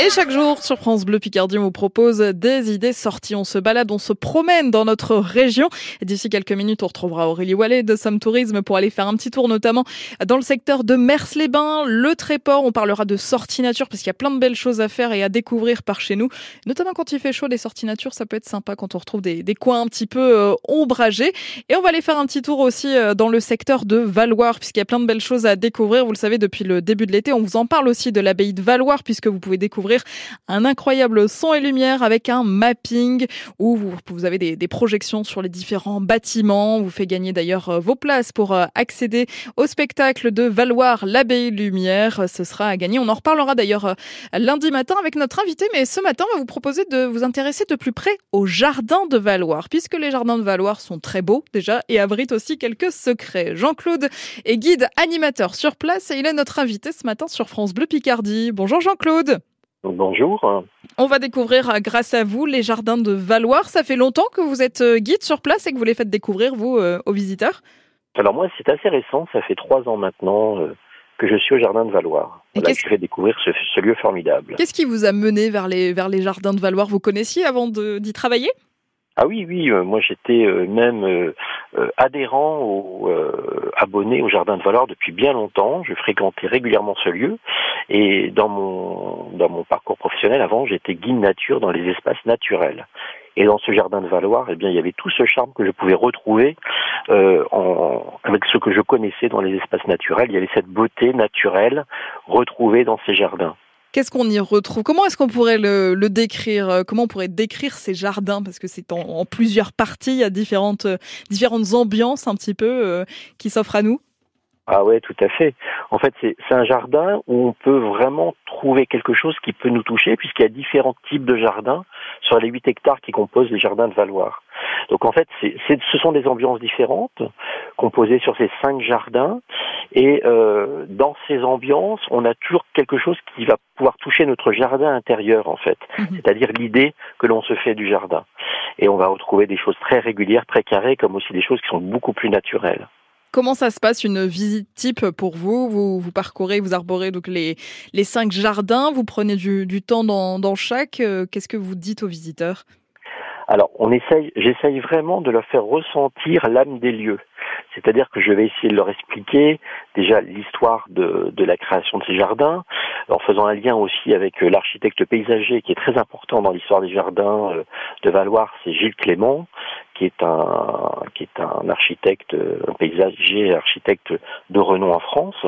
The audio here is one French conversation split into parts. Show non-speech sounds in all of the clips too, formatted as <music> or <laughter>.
Et chaque jour sur France Bleu Picardie, on vous propose des idées sorties. On se balade, on se promène dans notre région. D'ici quelques minutes, on retrouvera Aurélie Wallet de Somme Tourisme pour aller faire un petit tour, notamment dans le secteur de Mers-les-Bains, le Tréport. On parlera de sorties nature parce qu'il y a plein de belles choses à faire et à découvrir par chez nous. Notamment quand il fait chaud, les sorties nature, ça peut être sympa quand on retrouve des, des coins un petit peu euh, ombragés. Et on va aller faire un petit tour aussi euh, dans le secteur de Valoir puisqu'il y a plein de belles choses à découvrir. Vous le savez, depuis le début de l'été, on vous en parle aussi de l'abbaye de Valoir puisque vous pouvez découvrir un incroyable son et lumière avec un mapping où vous, avez des, projections sur les différents bâtiments. Vous fait gagner d'ailleurs euh, vos places pour euh, accéder au spectacle de Valoir l'abbaye lumière. Ce sera à gagner. On en reparlera d'ailleurs euh, lundi matin avec notre invité, mais ce matin, on va vous proposer de vous intéresser de plus près au jardin de Valoir, puisque les jardins de Valoir sont très beaux déjà et abritent aussi quelques secrets. Jean-Claude est guide animateur sur place et il est notre invité ce matin sur France Bleu Picardie. Bonjour Jean-Claude. Bonjour. On va découvrir euh, grâce à vous les jardins de Valoir. Ça fait longtemps que vous êtes euh, guide sur place et que vous les faites découvrir, vous, euh, aux visiteurs Alors moi, c'est assez récent. Ça fait trois ans maintenant que je suis au jardin de Valoir. Et voilà, je découvrir ce, lieu formidable. Qu'est-ce qui vous a mené vers les, vers les jardins de Valoir? Vous connaissiez avant d'y travailler? Ah oui, oui, moi j'étais même adhérent ou abonné au Jardin de Valoir depuis bien longtemps. Je fréquentais régulièrement ce lieu et dans mon dans mon parcours professionnel avant, j'étais guide nature dans les espaces naturels. Et dans ce jardin de Valoir, eh bien, il y avait tout ce charme que je pouvais retrouver euh, avec ce que je connaissais dans les espaces naturels. Il y avait cette beauté naturelle retrouvée dans ces jardins. Qu'est-ce qu'on y retrouve? Comment est-ce qu'on pourrait le, décrire Comment on pourrait décrire ces jardins? Parce que c'est en, plusieurs parties, il y a différentes, différentes ambiances un petit peu euh, qui s'offrent à nous. Ah ouais, tout à fait. En fait, c'est un jardin où on peut vraiment trouver quelque chose qui peut nous toucher, puisqu'il y a différents types de jardins sur les 8 hectares qui composent les jardins de Valoir. Donc en fait, c'est ce sont des ambiances différentes composées sur ces cinq jardins, et euh, dans ces ambiances, on a toujours quelque chose qui va pouvoir toucher notre jardin intérieur, en fait, mhm. c'est-à-dire l'idée que l'on se fait du jardin. Et on va retrouver des choses très régulières, très carrées, comme aussi des choses qui sont beaucoup plus naturelles. Comment ça se passe une visite type pour vous? Vous, vous parcourez, vous arborez donc les, cinq jardins, vous prenez du, temps dans, dans chaque. Euh, qu'est-ce que vous dites aux visiteurs? Alors, on essaye, j'essaye vraiment de leur faire ressentir l'âme des lieux. C'est-à-dire que je vais essayer de leur expliquer déjà l'histoire de, de, la création de ces jardins, en faisant un lien aussi avec euh, l'architecte paysager qui est très important dans l'histoire des jardins euh, de Valoir, c'est Gilles Clément, qui est un qui un architecte, un paysager architecte de renom en France,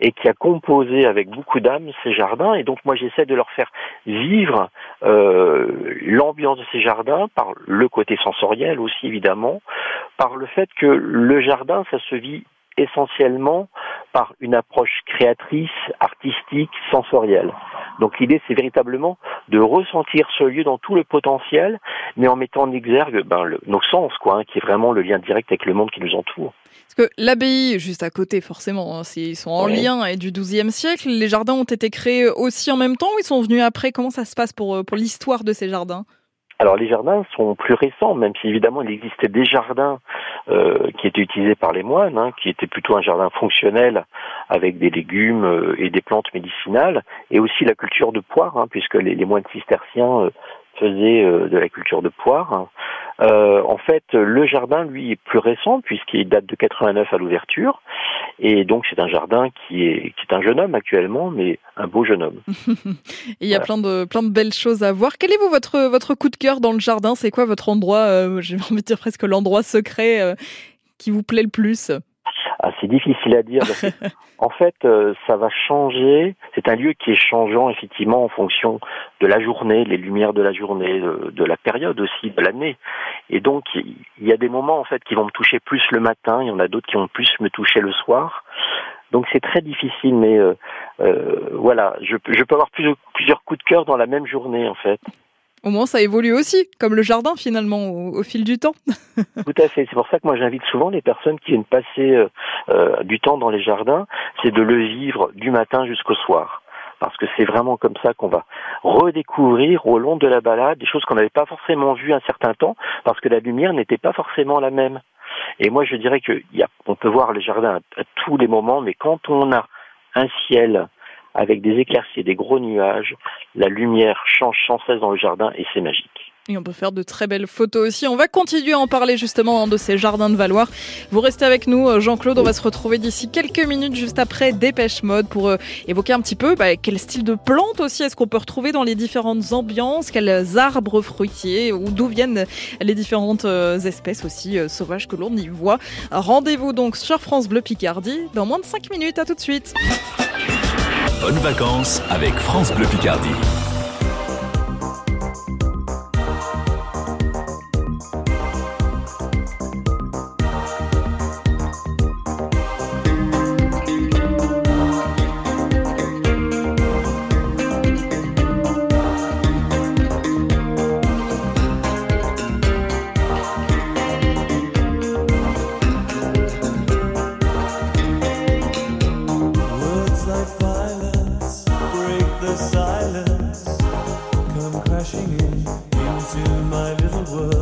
et qui a composé avec beaucoup d'âme ces jardins. Et donc moi j'essaie de leur faire vivre euh, l'ambiance de ces jardins par le côté sensoriel aussi évidemment, par le fait que le jardin ça se vit essentiellement par une approche créatrice, artistique, sensorielle. Donc l'idée, c'est véritablement de ressentir ce lieu dans tout le potentiel, mais en mettant en exergue ben, nos sens, quoi, hein, qui est vraiment le lien direct avec le monde qui nous entoure. Parce que l'abbaye, juste à côté, forcément, hein, ils sont en lien et du XIIe siècle. Les jardins ont été créés aussi en même temps ou ils sont venus après? Comment ça se passe pour, euh, pour l'histoire de ces jardins? Alors les jardins sont plus récents, même si évidemment il existait des jardins euh, qui étaient utilisés par les moines, hein, qui étaient plutôt un jardin fonctionnel avec des légumes euh, et des plantes médicinales, et aussi la culture de poire, hein, puisque les, moines cisterciens euh, faisaient de la culture de poire. Euh, en fait, le jardin, lui, est plus récent puisqu'il date de 89 à l'ouverture, et donc c'est un jardin qui est qui est un jeune homme actuellement, mais un beau jeune homme. <laughs> il y a plein de plein de belles choses à voir. Quel est vous votre votre coup de cœur dans le jardin? C'est quoi votre endroit euh, J'ai <laughs> envie de dire presque l'endroit secret euh, qui vous plaît le plus? Ah, c'est difficile à dire. <laughs> en fait, euh, ça va changer. C'est un lieu qui est changeant effectivement en fonction de la journée, les lumières de la journée, de, la période aussi, de l'année. Et donc, il y a des moments en fait qui vont me toucher plus le matin, il y en a d'autres qui vont plus me toucher le soir. Donc c'est très difficile, mais euh, euh, voilà, je, je peux avoir plusieurs coups de cœur dans la même journée en fait. Au moins, ça évolue aussi, comme le jardin finalement, au, fil du temps. <laughs> Tout à fait. C'est pour ça que moi j'invite souvent les personnes qui viennent passer euh, euh, du temps dans les jardins, c'est de le vivre du matin jusqu'au soir. Parce que c'est vraiment comme ça qu'on va redécouvrir au long de la balade des choses qu'on n'avait pas forcément vues un certain temps, parce que la lumière n'était pas forcément la même. Et moi je dirais qu'on peut voir les jardins à tous les moments, mais quand on a un ciel avec des éclaircies et des gros nuages. La lumière change sans cesse dans le jardin et c'est magique. Et on peut faire de très belles photos aussi. On va continuer à en parler justement de ces jardins de Valoir. Vous restez avec nous, euh, Jean-Claude. On va se retrouver d'ici quelques minutes juste après Dépêche Mode pour euh, évoquer un petit peu bah, quel style de plantes aussi est-ce qu'on peut retrouver dans les différentes ambiances, quels arbres fruitiers ou d'où viennent les différentes euh, espèces aussi sauvages que l'on y voit. Rendez-vous donc sur France Bleu Picardie dans moins de 5 minutes. À tout de suite. Bonnes vacances avec France Bleu Picardie. the world.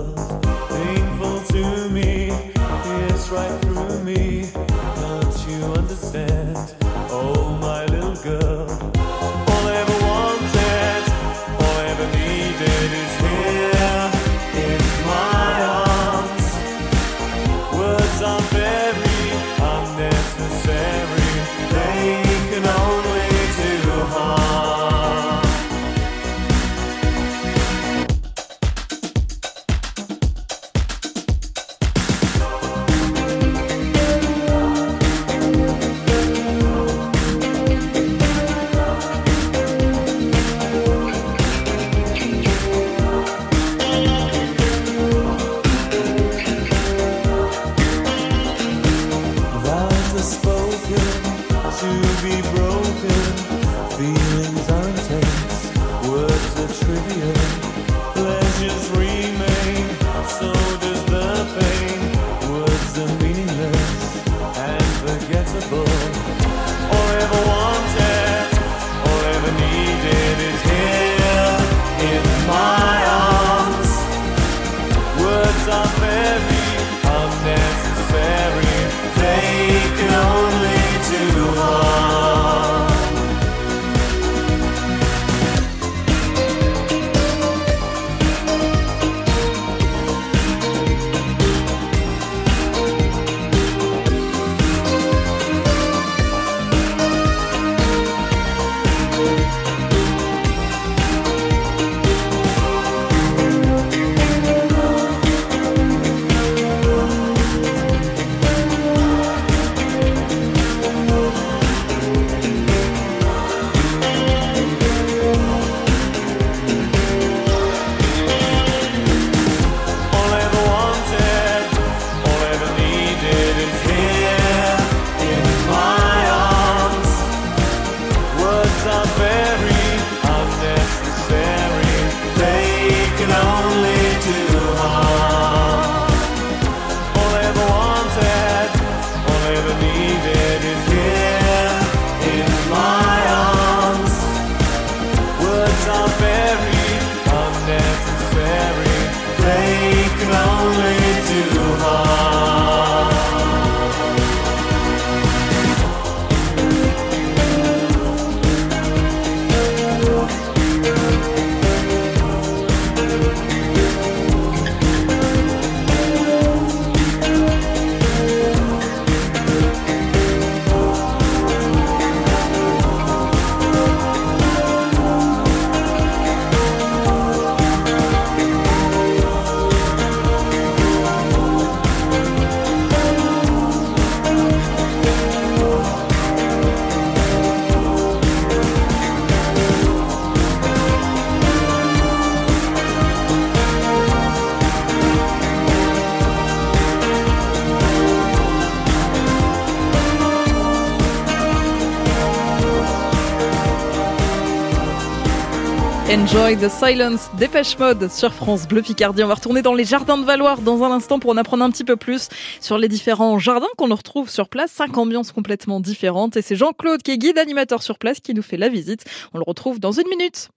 Enjoy the Silence, Dépêche Mode sur France Bleu Picardie. On va retourner dans les jardins de Valoir dans un instant pour en apprendre un petit peu plus sur les différents jardins qu'on retrouve sur place. Cinq ambiances complètement différentes. Et c'est Jean-Claude qui est guide animateur sur place qui nous fait la visite. On le retrouve dans une minute.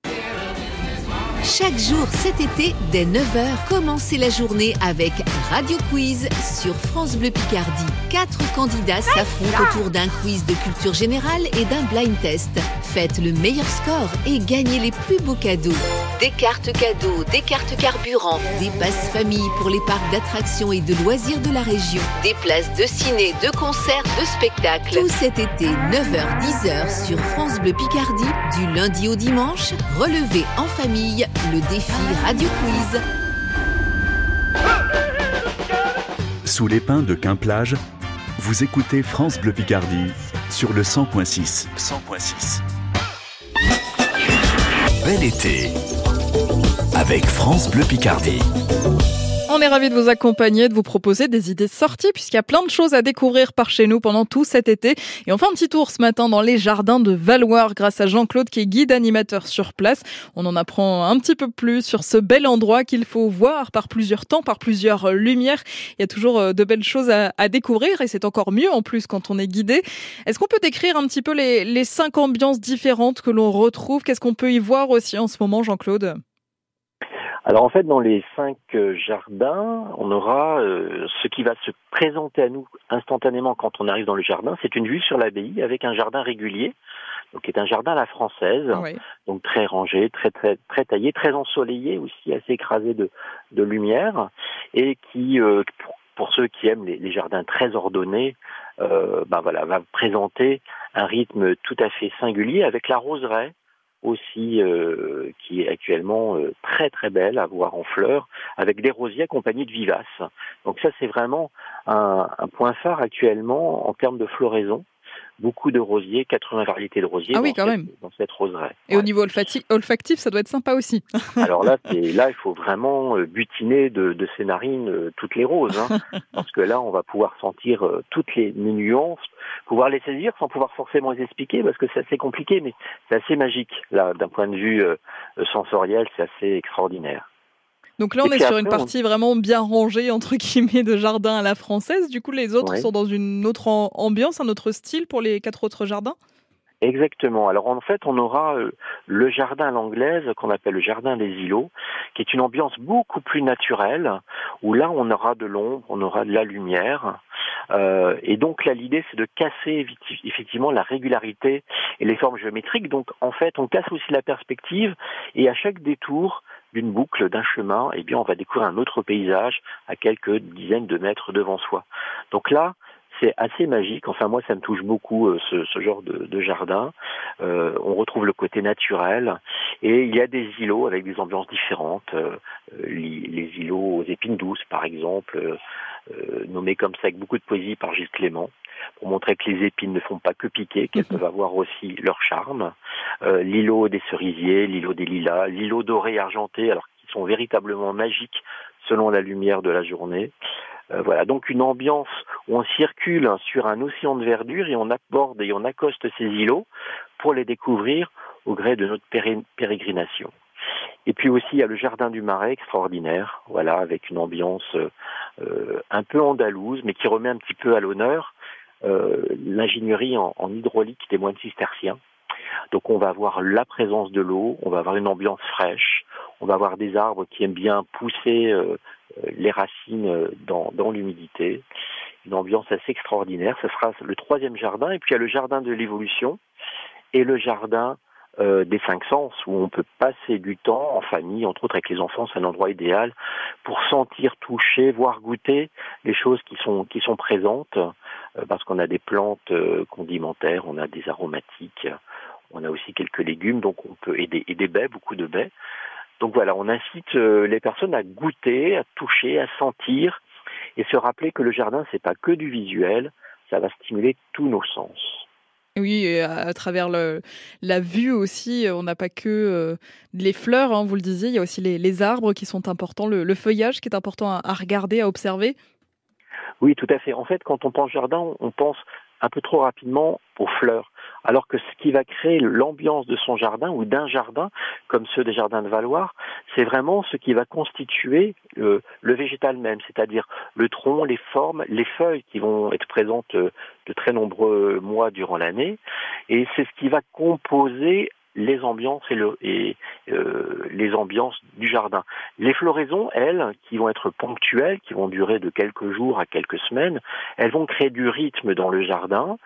Chaque jour cet été, dès 9h, commencez la journée avec Radio Quiz sur France Bleu Picardie. Quatre candidats s'affrontent autour d'un quiz de culture générale et d'un blind test. Faites le meilleur score et gagnez les plus beaux cadeaux. Des cartes cadeaux, des cartes carburant, des passes famille pour les parcs d'attractions et de loisirs de la région, des places de ciné, de concerts, de spectacles. Tout cet été, 9h-10h sur France Bleu Picardie, du lundi au dimanche, relevez en famille le défi Radio Quiz. Sous les pins de Quimplage, vous écoutez France Bleu Picardie sur le 100.6. 100.6. Bel été avec France Bleu Picardie. On est ravis de vous accompagner, de vous proposer des idées sorties, puisqu'il y a plein de choses à découvrir par chez nous pendant tout cet été. Et on fait un petit tour ce matin dans les jardins de Valoir grâce à Jean-Claude qui est guide animateur sur place. On en apprend un petit peu plus sur ce bel endroit qu'il faut voir par plusieurs temps, par plusieurs lumières. Il y a toujours euh, de belles choses à, découvrir et c'est encore mieux en plus quand on est guidé. Est-ce qu'on peut décrire un petit peu les, les cinq ambiances différentes que l'on retrouve? Qu'est-ce qu'on peut y voir aussi en ce moment, Jean-Claude? Alors en fait, dans les cinq euh, jardins, on aura euh, ce qui va se présenter à nous instantanément quand on arrive dans le jardin. C'est une vue sur l'abbaye avec un jardin régulier, donc qui est un jardin à la française, donc très rangé, très très très taillé, très ensoleillé aussi, assez écrasé de, de lumière, et qui euh, pour, ceux qui aiment les, jardins très ordonnés, ben voilà, va présenter un rythme tout à fait singulier avec la roseraie aussi euh, qui est actuellement euh, très très belle à voir en fleurs, avec des rosiers accompagnés de vivaces. Donc ça c'est vraiment un, un, point phare actuellement en termes de floraison beaucoup de rosiers, 80 variétés de rosiers ah dans, quand cette, même. dans cette roseraie. Et au niveau olfactif, ça doit être sympa aussi. <laughs> Alors là, là, il faut vraiment euh, butiner de, de ses narines euh, toutes les roses, hein, <laughs> parce que là, on va pouvoir sentir euh, toutes les nuances, pouvoir les saisir sans pouvoir forcément les expliquer, parce que c'est assez compliqué, mais c'est assez magique. Là, d'un point de vue sensoriel, c'est assez extraordinaire. Donc là, on est sur une partie vraiment bien rangée, entre guillemets, de jardin à la française. Du coup, les autres sont dans une autre ambiance, un autre style pour les quatre autres jardins? Exactement. Alors en fait, on aura euh, le jardin à l'anglaise qu'on appelle le jardin des îlots, qui est une ambiance beaucoup plus naturelle, où là on aura de l'ombre, on aura de la lumière. Euh, et donc là, l'idée, c'est de casser effectivement la régularité et les formes géométriques. Donc en fait, on casse aussi la perspective, et à chaque détour, d'une boucle, d'un chemin, eh bien, on va découvrir un autre paysage à quelques dizaines de mètres devant soi. Donc là, c'est assez magique. Enfin, moi, ça me touche beaucoup euh, ce, genre de, de jardin. Euh, on retrouve le côté naturel et il y a des îlots avec des ambiances différentes. Euh, les, les, îlots aux épines douces, par exemple, euh, nommés comme ça avec beaucoup de poésie par Gilles Clément pour montrer que les épines ne font pas que piquer, qu'elles peuvent avoir aussi leur charme. Euh, l'îlot des cerisiers, l'îlot des lilas, l'îlot doré argenté, alors qui sont véritablement magiques selon la lumière de la journée. Euh, voilà, donc une ambiance où on circule sur un océan de verdure et on aborde et on accoste ces îlots pour les découvrir au gré de notre pérégrination. Et puis aussi, il y a le jardin du Marais extraordinaire, voilà, avec une ambiance euh, un peu andalouse, mais qui remet un petit peu à l'honneur l'ingénierie en, hydraulique des moines cisterciens. Donc on va avoir la présence de l'eau, on va avoir une ambiance fraîche, on va avoir des arbres qui aiment bien pousser euh, les racines dans, dans l'humidité. Une ambiance assez extraordinaire. Ce sera le troisième jardin. Et puis il y a le jardin de l'évolution et le jardin euh, des cinq sens où on peut passer du temps en famille, entre autres avec les enfants, c'est un endroit idéal pour sentir, toucher, voir, goûter les choses qui sont qui sont présentes euh, parce qu'on a des plantes euh, condimentaires, on a des aromatiques, on a aussi quelques légumes, donc on peut des, et des baies, beaucoup de baies. Donc voilà, on incite les personnes à goûter, à toucher, à sentir et se rappeler que le jardin c'est pas que du visuel, ça va stimuler tous nos sens. Oui, et à, travers le, la vue aussi, on n'a pas que euh, les fleurs, hein, vous le disiez, il y a aussi les, arbres qui sont importants, le, le, feuillage qui est important à, à regarder, à observer. Oui, tout à fait. En fait, quand on pense jardin, on pense un peu trop rapidement aux fleurs. Alors que ce qui va créer l'ambiance de son jardin ou d'un jardin, comme ceux des jardins de Valoir, c'est vraiment ce qui va constituer le, le végétal même, c'est-à-dire le tronc, les formes, les feuilles qui vont être présentes euh, de très nombreux mois durant l'année. Et c'est ce qui va composer les ambiances et euh, les ambiances du jardin. Les floraisons, elles, qui vont être ponctuelles, qui vont durer de quelques jours à quelques semaines, elles vont créer du rythme dans le jardin